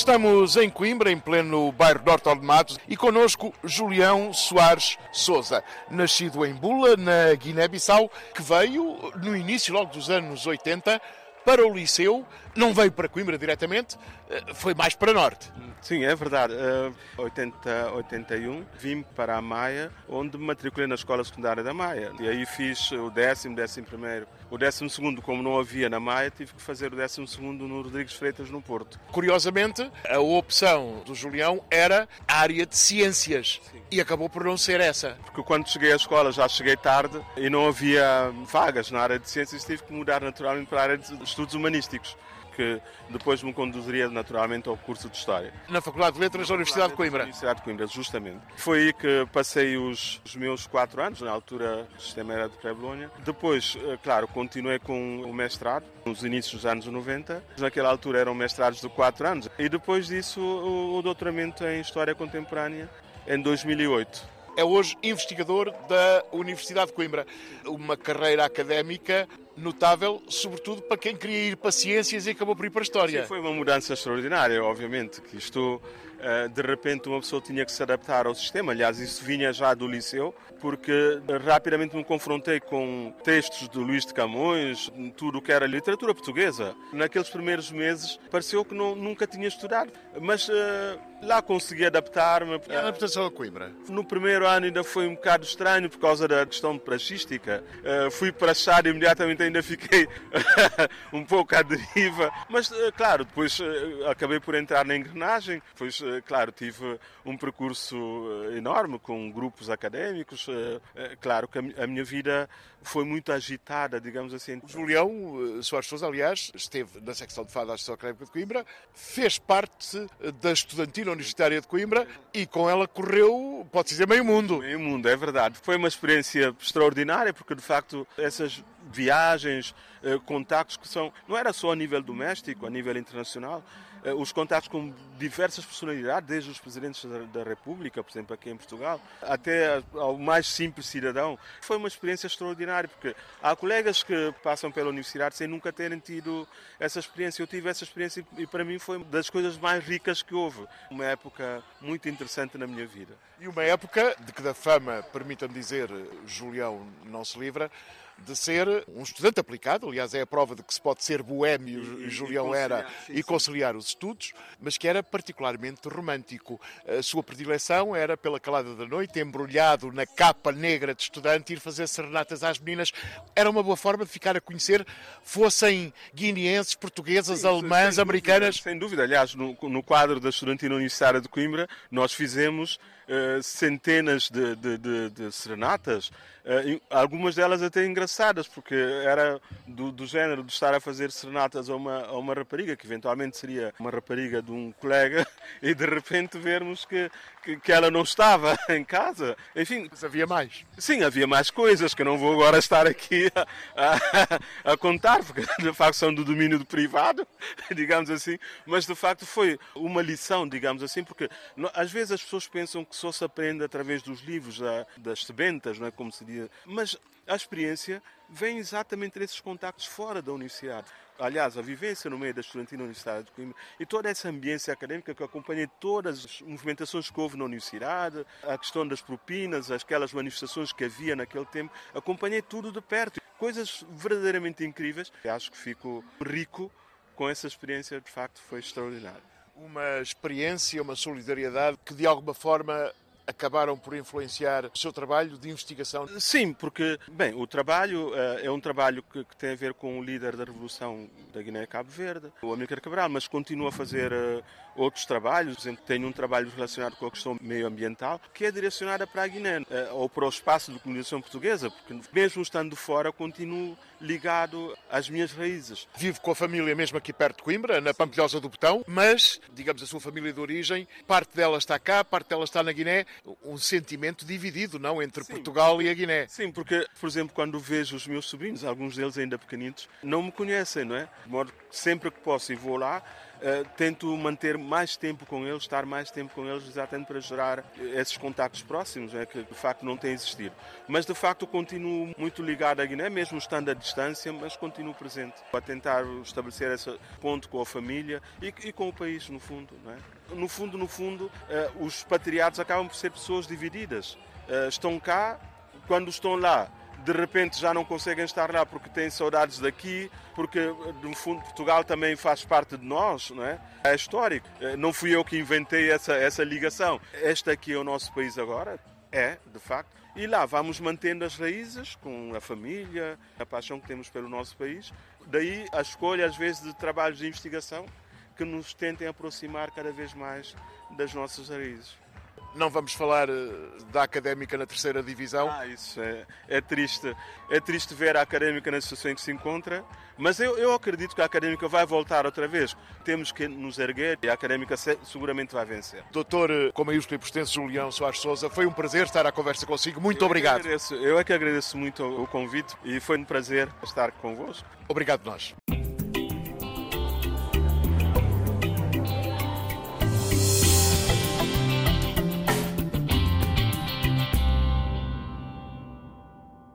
Estamos em Coimbra, em pleno bairro Norte de Matos, e connosco Julião Soares Souza, nascido em Bula, na Guiné-Bissau, que veio no início logo dos anos 80 para o Liceu, não veio para Coimbra diretamente, eh, foi mais para Norte. Sim, é verdade. Uh, 80, 81 vim para a Maia, onde me matriculei na escola secundária da Maia. E aí fiz o décimo, décimo primeiro. O décimo segundo, como não havia na Maia, tive que fazer o décimo segundo no Rodrigues Freitas, no Porto. Curiosamente, a opção do Julião era a área de ciências. Sim. E acabou por não ser essa. Porque quando cheguei à escola já cheguei tarde e não havia vagas na área de ciências, tive que mudar naturalmente para a área de estudos humanísticos que depois me conduziria naturalmente ao curso de História. Na Faculdade de Letras da Universidade de Coimbra? Universidade de Coimbra, justamente. Foi aí que passei os, os meus quatro anos, na altura o sistema era de pré-Bolonha. Depois, eh, claro, continuei com o mestrado, nos inícios dos anos 90. Naquela altura eram mestrados de quatro anos. E depois disso, o, o doutoramento em História Contemporânea, em 2008 é hoje investigador da Universidade de Coimbra. Uma carreira académica notável, sobretudo para quem queria ir para ciências e acabou por ir para a história. Sim, foi uma mudança extraordinária, obviamente, que isto de repente uma pessoa tinha que se adaptar ao sistema. Aliás, isso vinha já do liceu, porque rapidamente me confrontei com textos de Luís de Camões, tudo o que era literatura portuguesa. Naqueles primeiros meses pareceu que não, nunca tinha estudado, mas uh, lá consegui adaptar-me. E a adaptação a Coimbra? No primeiro ano ainda foi um bocado estranho por causa da questão praxística. Uh, fui praxado e imediatamente ainda fiquei um pouco à deriva. Mas, uh, claro, depois acabei por entrar na engrenagem. Depois, claro, tive um percurso enorme com grupos académicos, eh, eh, claro que a minha vida foi muito agitada, digamos assim. O Julião eh, Soares Sousa, aliás, esteve na secção de fado da Associação Académica de Coimbra, fez parte da estudantina universitária de Coimbra e com ela correu, pode dizer, meio mundo. Meio mundo, é verdade. Foi uma experiência extraordinária, porque de facto essas viagens, contactos que são, não era só a nível doméstico, a nível internacional, eh, os contatos com diversas personalidades, desde os presidentes da República, por exemplo, aqui em Portugal, até ao mais simples cidadão. Foi uma experiência extraordinária, porque há colegas que passam pela universidade sem nunca terem tido essa experiência. Eu tive essa experiência e para mim foi das coisas mais ricas que houve. Uma época muito interessante na minha vida. E uma época de que da fama, permitam-me dizer, Julião não se livra, de ser um estudante aplicado, aliás, é a prova de que se pode ser boêmio, e, Julião era, sim, e conciliar sim. os estudos, mas que era particularmente romântico. A sua predileção era pela calada da noite, embrulhado na capa negra de estudante, ir fazer serenatas às meninas. Era uma boa forma de ficar a conhecer, fossem guineenses, portuguesas, sim, alemãs, sem americanas. Dúvida, sem dúvida, aliás, no, no quadro da Estudantina Universitária de Coimbra, nós fizemos uh, centenas de, de, de, de serenatas Uh, algumas delas até engraçadas, porque era do, do, género de estar a fazer serenatas a uma, a uma rapariga, que eventualmente seria uma rapariga de um colega, e de repente vermos que, que, que ela não estava em casa. Enfim. Mas havia mais. Sim, havia mais coisas que eu não vou agora estar aqui a, a, a contar, porque de facto são do domínio do privado, digamos assim. Mas de facto foi uma lição, digamos assim, porque às vezes as pessoas pensam que só se aprende através dos livros, da, das sebentas, não é? como se diz. Mas a experiência vem exatamente desses contactos fora da universidade aliás, a vivência no meio da estudantina universitária de Coimbra e toda essa ambiência académica que eu acompanhei todas as movimentações que houve na universidade, a questão das propinas, aquelas manifestações que havia naquele tempo, acompanhei tudo de perto. Coisas verdadeiramente incríveis. Eu acho que fico rico com essa experiência, de facto, foi extraordinário. Uma experiência, uma solidariedade que de alguma forma acabaram por influenciar o seu trabalho de investigação? Sim, porque, bem, o trabalho uh, é um trabalho que, que, tem a ver com o líder da Revolução da Guiné-Cabo Verde, o Amílcar Cabral, mas continua a fazer uh, outros trabalhos. Por exemplo, tenho um trabalho relacionado com a questão meioambiental que é direcionada para a Guiné, uh, ou para o espaço de colonização portuguesa, porque mesmo estando fora, continuo ligado às minhas raízes. Vive com a família mesmo aqui perto de Coimbra, na Pampilhosa do Botão, mas, digamos, a sua família de origem, parte dela está cá, parte dela está na Guiné, um sentimento dividido, não, entre Sim. Portugal e a Guiné. Sim, porque, por exemplo, quando vejo os meus sobrinhos, alguns deles ainda pequenitos, não me conhecem, não é? De modo que sempre que posso e vou lá, uh, tento manter mais tempo com eles, estar mais tempo com eles, exatamente para gerar esses contactos próximos, né, que de facto não têm existido. Mas de facto continuo muito ligado à Guiné, mesmo estando à distância, mas continuo presente a tentar estabelecer esse ponto com a família e, e com o país, no fundo. Não é? No fundo, no fundo, uh, os patriados acabam por ser pessoas divididas. Uh, estão cá, quando estão lá, de repente já não conseguem estar lá porque têm saudades daqui, porque no fundo Portugal também faz parte de nós, não é? É histórico. Uh, não fui eu que inventei essa, essa ligação. Este aqui é o nosso país agora, é, de facto. E lá vamos mantendo as raízes com a família, a paixão que temos pelo nosso país. Daí a escolha, às vezes, de trabalhos de investigação que nos tentem aproximar cada vez mais das nossas raízes. Não vamos falar eh, da académica na terceira divisão. Ah, isso é, é triste. É triste ver a académica na situação em que se encontra, mas eu, eu acredito que a académica vai voltar outra vez. Temos que nos erguer e a académica seguramente vai vencer. Doutor, eh, com maiúsculo e portense Julião Soares Souza, foi um prazer estar à conversa consigo. Muito eu obrigado. É eu é que agradeço muito o convite e foi um prazer estar convosco. Obrigado nós.